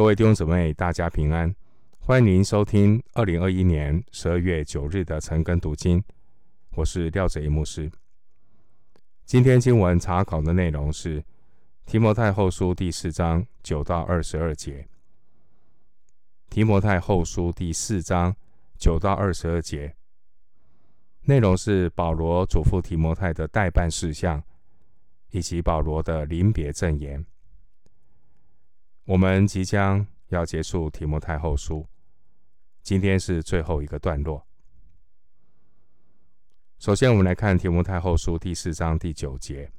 各位弟兄姊妹，大家平安！欢迎您收听二零二一年十二月九日的晨更读经。我是廖哲一牧师。今天经文查考的内容是提摩太后书第四章九到二十二节。提摩太后书第四章九到二十二节内容是保罗嘱咐提摩太的待办事项，以及保罗的临别赠言。我们即将要结束提摩太后书，今天是最后一个段落。首先，我们来看提摩太后书第四章第九节：“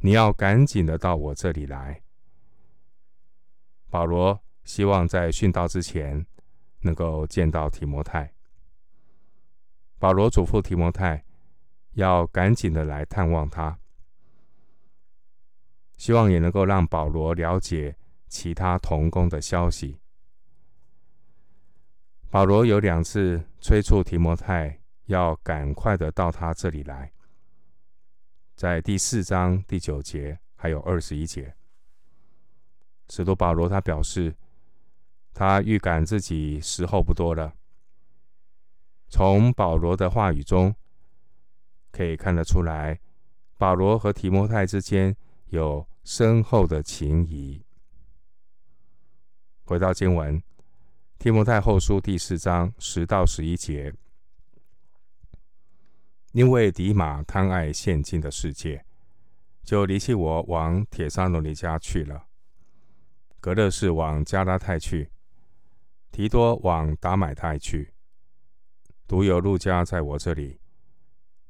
你要赶紧的到我这里来。”保罗希望在殉道之前能够见到提摩太。保罗嘱咐提摩太要赶紧的来探望他。希望也能够让保罗了解其他同工的消息。保罗有两次催促提摩太要赶快的到他这里来，在第四章第九节还有二十一节，使徒保罗他表示，他预感自己时候不多了。从保罗的话语中可以看得出来，保罗和提摩太之间。有深厚的情谊。回到经文，《提摩太后书》第四章十到十一节，因为迪马贪爱现今的世界，就离弃我，往帖撒罗尼家去了。格勒士往加拉太去，提多往达买太去，独有路加在我这里。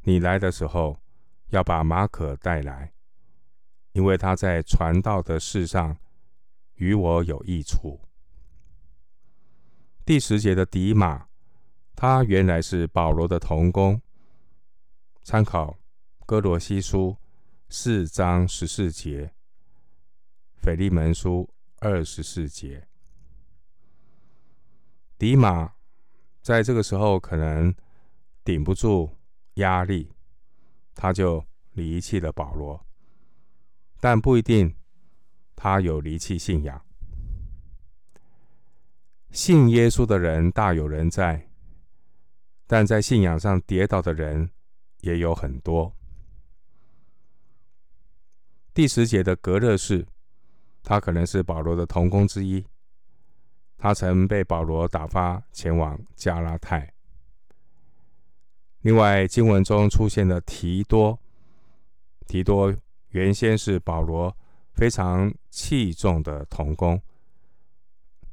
你来的时候，要把马可带来。因为他在传道的事上与我有益处。第十节的迪马，他原来是保罗的同工。参考哥罗西书四章十四节，腓利门书二十四节。迪马在这个时候可能顶不住压力，他就离弃了保罗。但不一定，他有离弃信仰。信耶稣的人大有人在，但在信仰上跌倒的人也有很多。第十节的格勒士，他可能是保罗的同工之一，他曾被保罗打发前往加拉太。另外，经文中出现的提多，提多。原先是保罗非常器重的同工，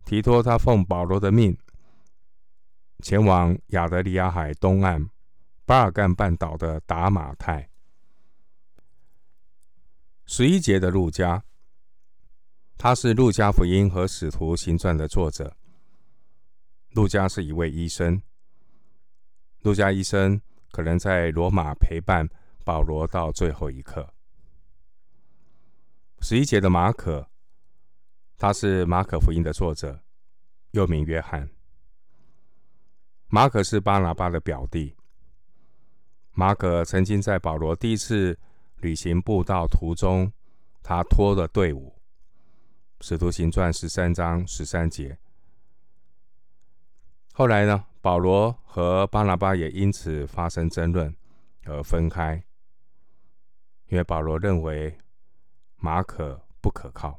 提托他奉保罗的命，前往亚得里亚海东岸巴尔干半岛的达马泰。十一节的路加，他是路加福音和使徒行传的作者。路加是一位医生，路加医生可能在罗马陪伴保罗到最后一刻。十一节的马可，他是马可福音的作者，又名约翰。马可是巴拿巴的表弟。马可曾经在保罗第一次旅行布道途中，他拖了队伍。使徒行传十三章十三节。后来呢，保罗和巴拿巴也因此发生争论而分开，因为保罗认为。马可不可靠，《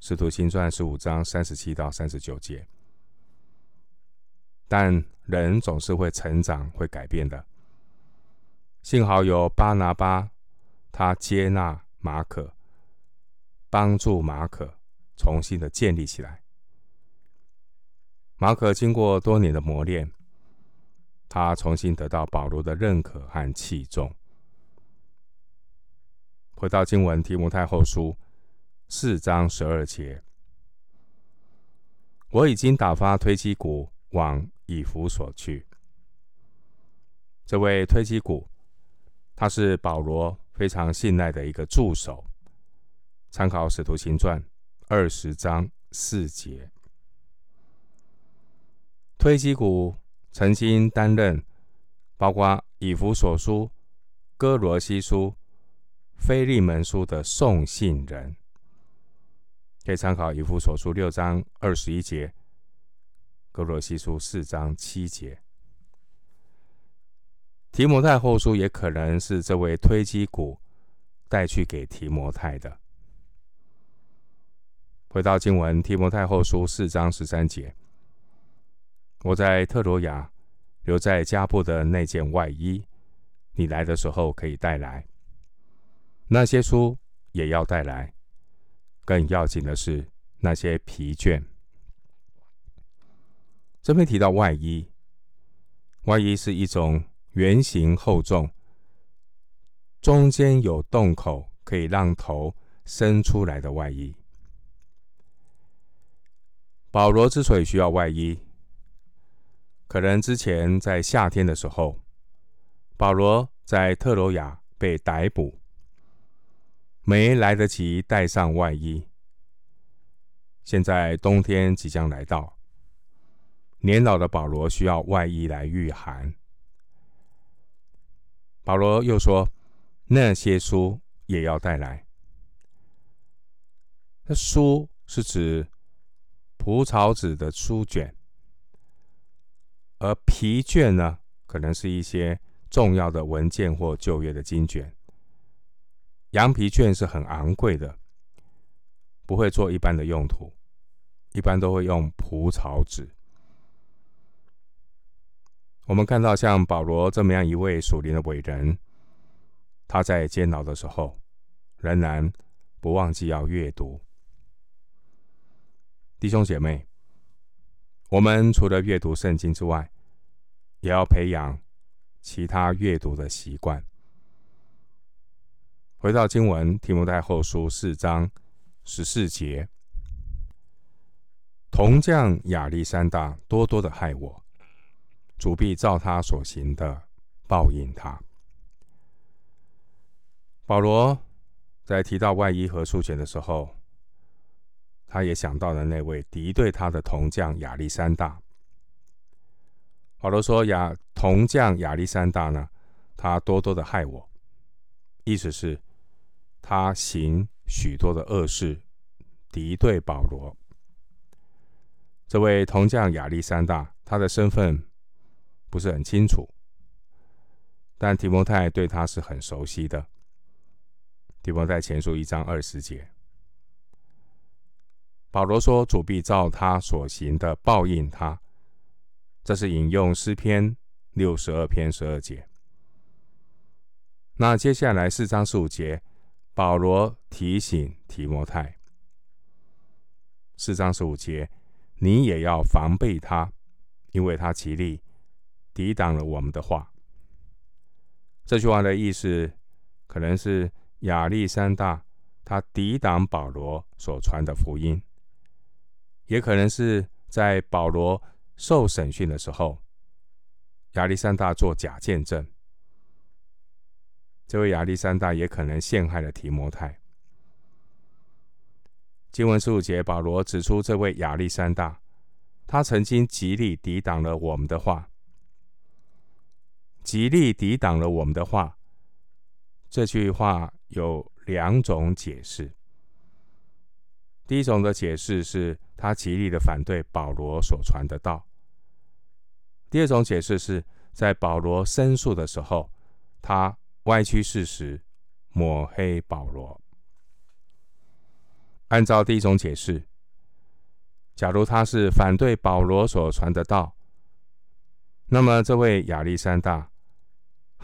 使徒行传》十五章三十七到三十九节。但人总是会成长、会改变的。幸好有巴拿巴，他接纳马可，帮助马可重新的建立起来。马可经过多年的磨练，他重新得到保罗的认可和器重。回到经文，提摩太后书四章十二节，我已经打发推基古往以弗所去。这位推基古，他是保罗非常信赖的一个助手。参考使徒行传二十章四节，推基古曾经担任包括以弗所书、哥罗西书。腓利门书的送信人，可以参考以弗所书六章二十一节，哥罗西书四章七节。提摩太后书也可能是这位推基古带去给提摩太的。回到经文，提摩太后书四章十三节，我在特罗亚留在加布的那件外衣，你来的时候可以带来。那些书也要带来。更要紧的是那些疲倦。这边提到外衣，外衣是一种。圆形厚重，中间有洞口，可以让头伸出来的外衣。保罗之所以需要外衣，可能之前在夏天的时候，保罗在特罗亚被逮捕，没来得及带上外衣。现在冬天即将来到，年老的保罗需要外衣来御寒。保罗又说：“那些书也要带来。那书是指蒲草纸的书卷，而皮卷呢，可能是一些重要的文件或旧约的经卷。羊皮卷是很昂贵的，不会做一般的用途，一般都会用蒲草纸。”我们看到像保罗这么样一位属灵的伟人，他在监牢的时候，仍然不忘记要阅读。弟兄姐妹，我们除了阅读圣经之外，也要培养其他阅读的习惯。回到经文，提摩太后书四章十四节，铜匠亚历山大多多的害我。主必照他所行的报应他。保罗在提到外衣和书卷的时候，他也想到了那位敌对他的铜匠亚历山大。保罗说：“亚铜匠亚历山大呢，他多多的害我，意思是，他行许多的恶事，敌对保罗。这位铜匠亚历山大，他的身份。”不是很清楚，但提摩太对他是很熟悉的。提摩太前书一章二十节，保罗说：“主必照他所行的报应他。”这是引用诗篇六十二篇十二节。那接下来四章十五节，保罗提醒提摩太：四章十五节，你也要防备他，因为他极力。抵挡了我们的话。这句话的意思，可能是亚历山大他抵挡保罗所传的福音，也可能是在保罗受审讯的时候，亚历山大做假见证。这位亚历山大也可能陷害了提摩太。经文十五节，保罗指出这位亚历山大，他曾经极力抵挡了我们的话。极力抵挡了我们的话，这句话有两种解释。第一种的解释是他极力的反对保罗所传的道；第二种解释是在保罗申诉的时候，他歪曲事实，抹黑保罗。按照第一种解释，假如他是反对保罗所传的道，那么这位亚历山大。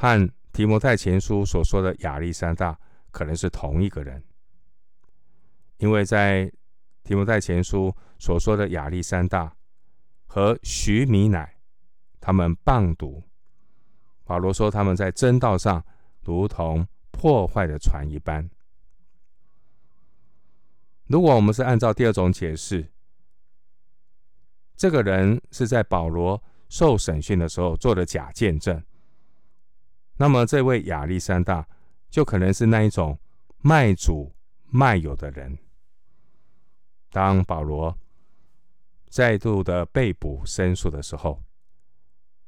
和提摩太前书所说的亚历山大可能是同一个人，因为在提摩太前书所说的亚历山大和徐米乃，他们谤读，保罗说他们在真道上如同破坏的船一般。如果我们是按照第二种解释，这个人是在保罗受审讯的时候做的假见证。那么，这位亚历山大就可能是那一种卖主卖友的人。当保罗再度的被捕申诉的时候，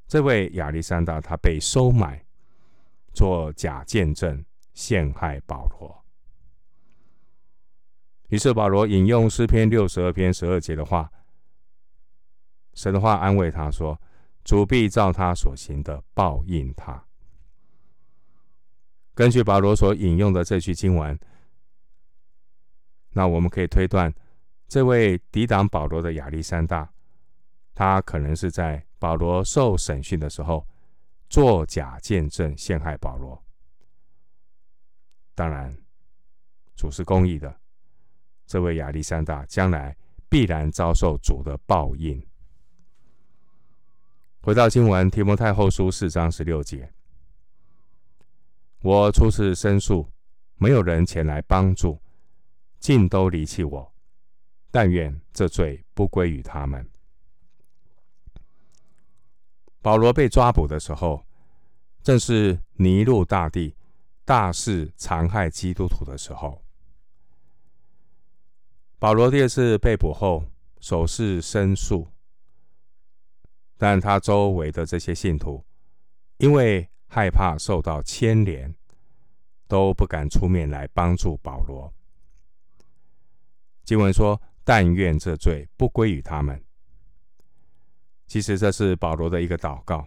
这位亚历山大他被收买做假见证，陷害保罗。于是保罗引用诗篇六十二篇十二节的话，神的话安慰他说：“主必照他所行的报应他。”根据保罗所引用的这句经文，那我们可以推断，这位抵挡保罗的亚历山大，他可能是在保罗受审讯的时候作假见证陷害保罗。当然，主是公义的，这位亚历山大将来必然遭受主的报应。回到经文，提摩太后书四章十六节。我初次申诉，没有人前来帮助，尽都离弃我。但愿这罪不归于他们。保罗被抓捕的时候，正是尼禄大帝大肆残害基督徒的时候。保罗第二次被捕后，首次申诉，但他周围的这些信徒，因为害怕受到牵连，都不敢出面来帮助保罗。经文说：“但愿这罪不归于他们。”其实这是保罗的一个祷告，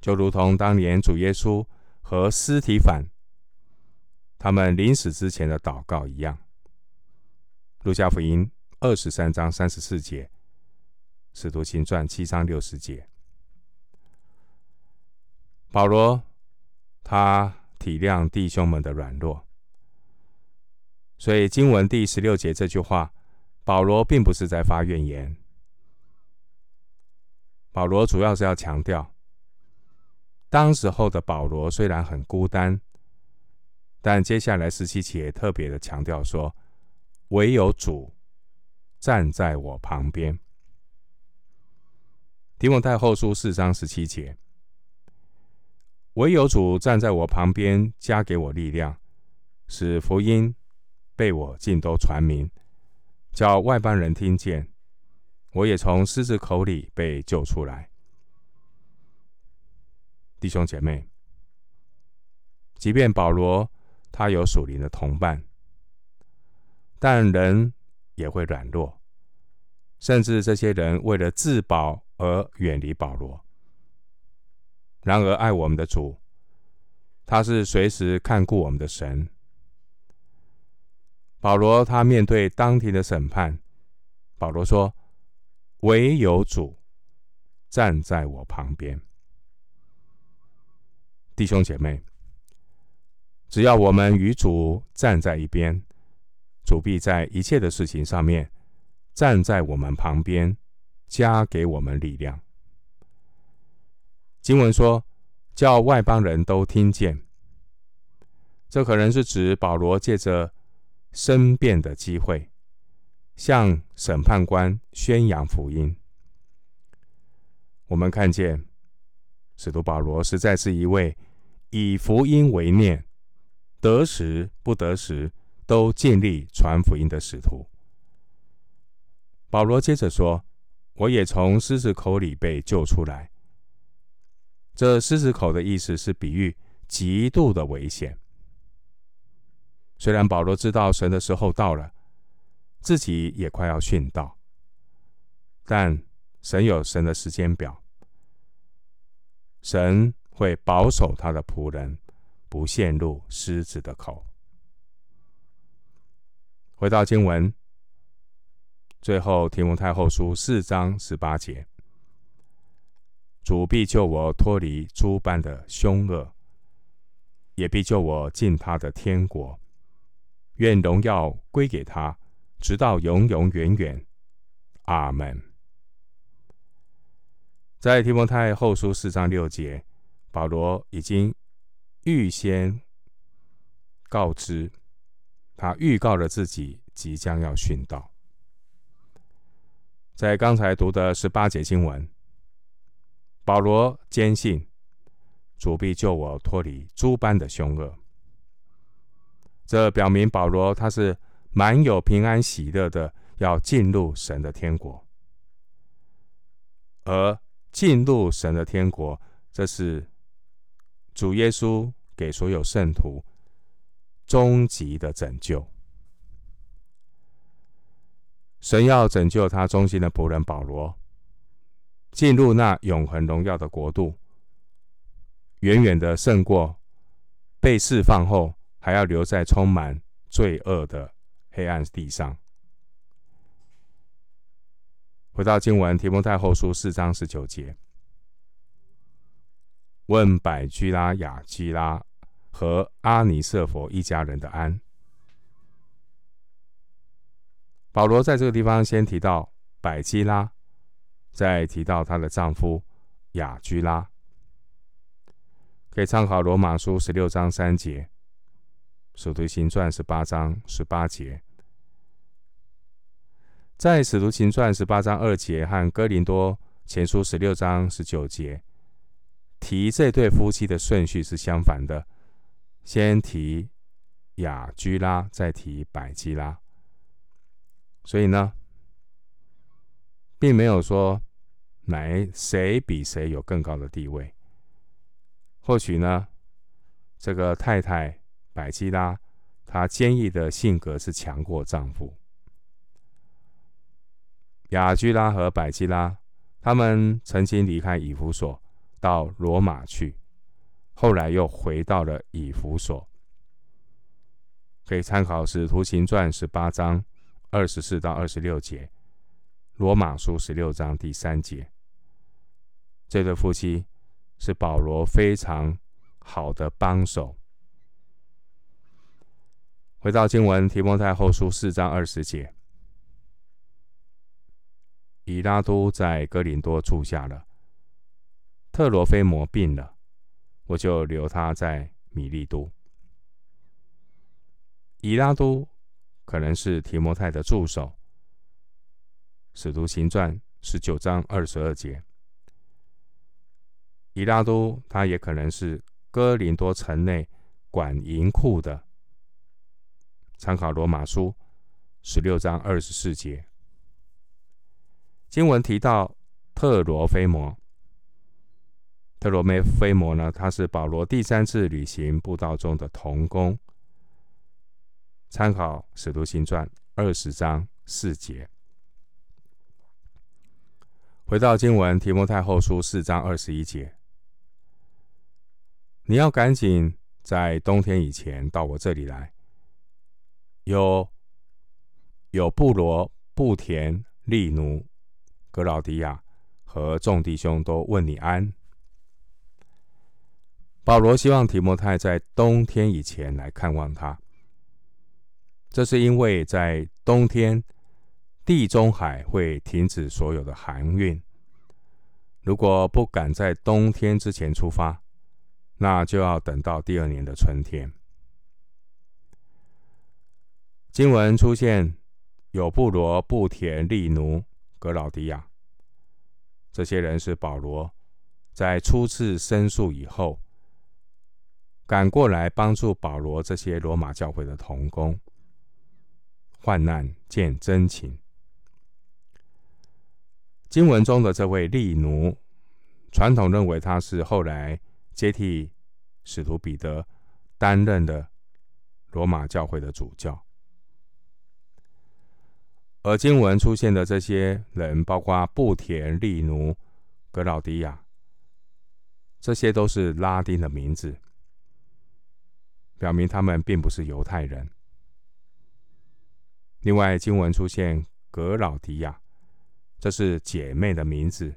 就如同当年主耶稣和司提反他们临死之前的祷告一样。路加福音二十三章三十四节，使徒行传七章六十节。保罗，他体谅弟兄们的软弱，所以经文第十六节这句话，保罗并不是在发怨言。保罗主要是要强调，当时候的保罗虽然很孤单，但接下来十七节特别的强调说，唯有主站在我旁边。提摩太后书四章十七节。唯有主站在我旁边，加给我力量，使福音被我尽都传明，叫外邦人听见。我也从狮子口里被救出来。弟兄姐妹，即便保罗他有属灵的同伴，但人也会软弱，甚至这些人为了自保而远离保罗。然而，爱我们的主，他是随时看顾我们的神。保罗他面对当庭的审判，保罗说：“唯有主站在我旁边。”弟兄姐妹，只要我们与主站在一边，主必在一切的事情上面站在我们旁边，加给我们力量。经文说：“叫外邦人都听见。”这可能是指保罗借着申辩的机会，向审判官宣扬福音。我们看见使徒保罗实在是一位以福音为念，得时不得时都尽力传福音的使徒。保罗接着说：“我也从狮子口里被救出来。”这狮子口的意思是比喻极度的危险。虽然保罗知道神的时候到了，自己也快要殉道，但神有神的时间表，神会保守他的仆人不陷入狮子的口。回到经文，最后提摩太后书四章十八节。主必救我脱离诸般的凶恶，也必救我进他的天国。愿荣耀归给他，直到永永远远。阿门。在提摩太后书四章六节，保罗已经预先告知，他预告了自己即将要殉道。在刚才读的十八节经文。保罗坚信主必救我脱离诸般的凶恶，这表明保罗他是满有平安喜乐的，要进入神的天国。而进入神的天国，这是主耶稣给所有圣徒终极的拯救。神要拯救他忠心的仆人保罗，进入那永恒荣耀的国度，远远的胜过被释放后还要留在充满罪恶的黑暗地上。回到经文，提摩太后书四章十九节，问百基拉、亚基拉和阿尼色弗一家人的安。保罗在这个地方先提到百基拉，再提到她的丈夫亚居拉，可以参考罗马书十六章三节，使徒行传十八章十八节，在使徒行传十八章二节和哥林多前书十六章十九节提这对夫妻的顺序是相反的，先提雅居拉，再提百基拉。所以呢，并没有说哪谁比谁有更高的地位。或许呢，这个太太百基拉，她坚毅的性格是强过丈夫。雅居拉和百基拉，他们曾经离开以弗所到罗马去，后来又回到了以弗所。可以参考《使徒行传》十八章。二十四到二十六节，罗马书十六章第三节，这对夫妻是保罗非常好的帮手。回到经文，提摩太后书四章二十节，以拉都在哥林多住下了，特罗非摩病了，我就留他在米利都。以拉都。可能是提摩太的助手，《使徒行传》十九章二十二节。以拉都，他也可能是哥林多城内管银库的。参考《罗马书》十六章二十四节。经文提到特罗菲摩，特罗梅菲摩呢，他是保罗第三次旅行布道中的同工。参考《使徒行传》二十章四节，回到经文《提摩太后书》四章二十一节，你要赶紧在冬天以前到我这里来。有有布罗、布田、利奴、格劳迪亚和众弟兄都问你安。保罗希望提摩太在冬天以前来看望他。这是因为在冬天，地中海会停止所有的航运。如果不赶在冬天之前出发，那就要等到第二年的春天。经文出现有布罗、布田、利奴、格老迪亚，这些人是保罗在初次申诉以后赶过来帮助保罗这些罗马教会的同工。患难见真情。经文中的这位利奴，传统认为他是后来接替使徒彼得担任的罗马教会的主教。而经文出现的这些人，包括布田、利奴、格老迪亚，这些都是拉丁的名字，表明他们并不是犹太人。另外，经文出现格老迪亚，这是姐妹的名字。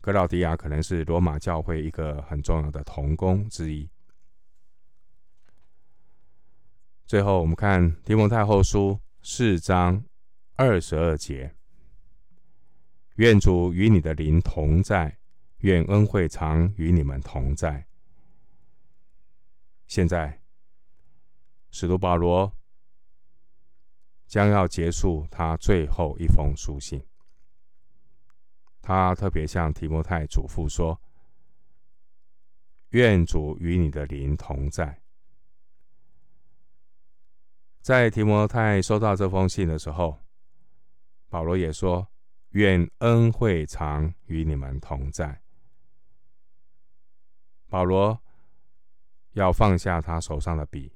格老迪亚可能是罗马教会一个很重要的同工之一。最后，我们看提摩太后书四章二十二节：愿主与你的灵同在，愿恩惠常与你们同在。现在，使徒保罗。将要结束他最后一封书信，他特别向提摩太嘱咐说：“愿主与你的灵同在。”在提摩太收到这封信的时候，保罗也说：“愿恩惠常与你们同在。”保罗要放下他手上的笔，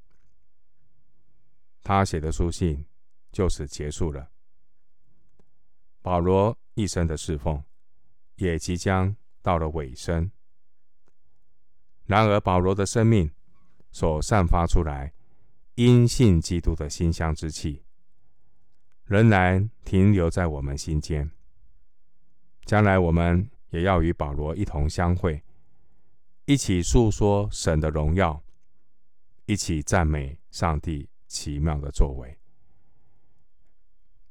他写的书信。就此结束了。保罗一生的侍奉也即将到了尾声。然而，保罗的生命所散发出来因信基督的馨香之气，仍然停留在我们心间。将来我们也要与保罗一同相会，一起诉说神的荣耀，一起赞美上帝奇妙的作为。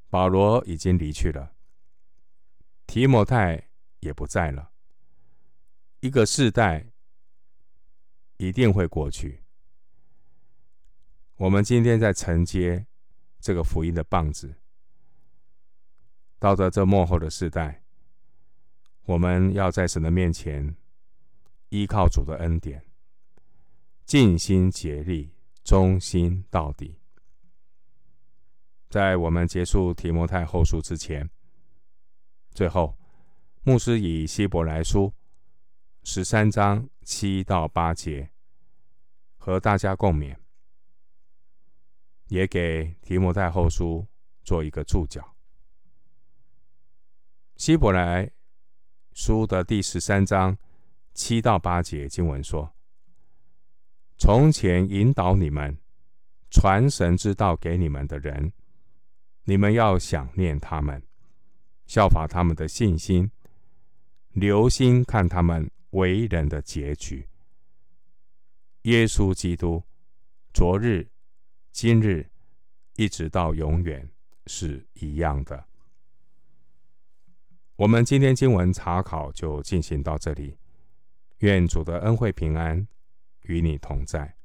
保罗已经离去了，提摩太也不在了。一个世代一定会过去。我们今天在承接这个福音的棒子，到了这末后的世代，我们要在神的面前依靠主的恩典，尽心竭力，忠心到底。在我们结束提摩太后书之前，最后，牧师以希伯来书十三章七到八节和大家共勉，也给提摩太后书做一个注脚。希伯来书的第十三章七到八节经文说：“从前引导你们、传神之道给你们的人。”你们要想念他们，效法他们的信心，留心看他们为人的结局。耶稣基督，昨日、今日，一直到永远是一样的。我们今天经文查考就进行到这里，愿主的恩惠平安与你同在。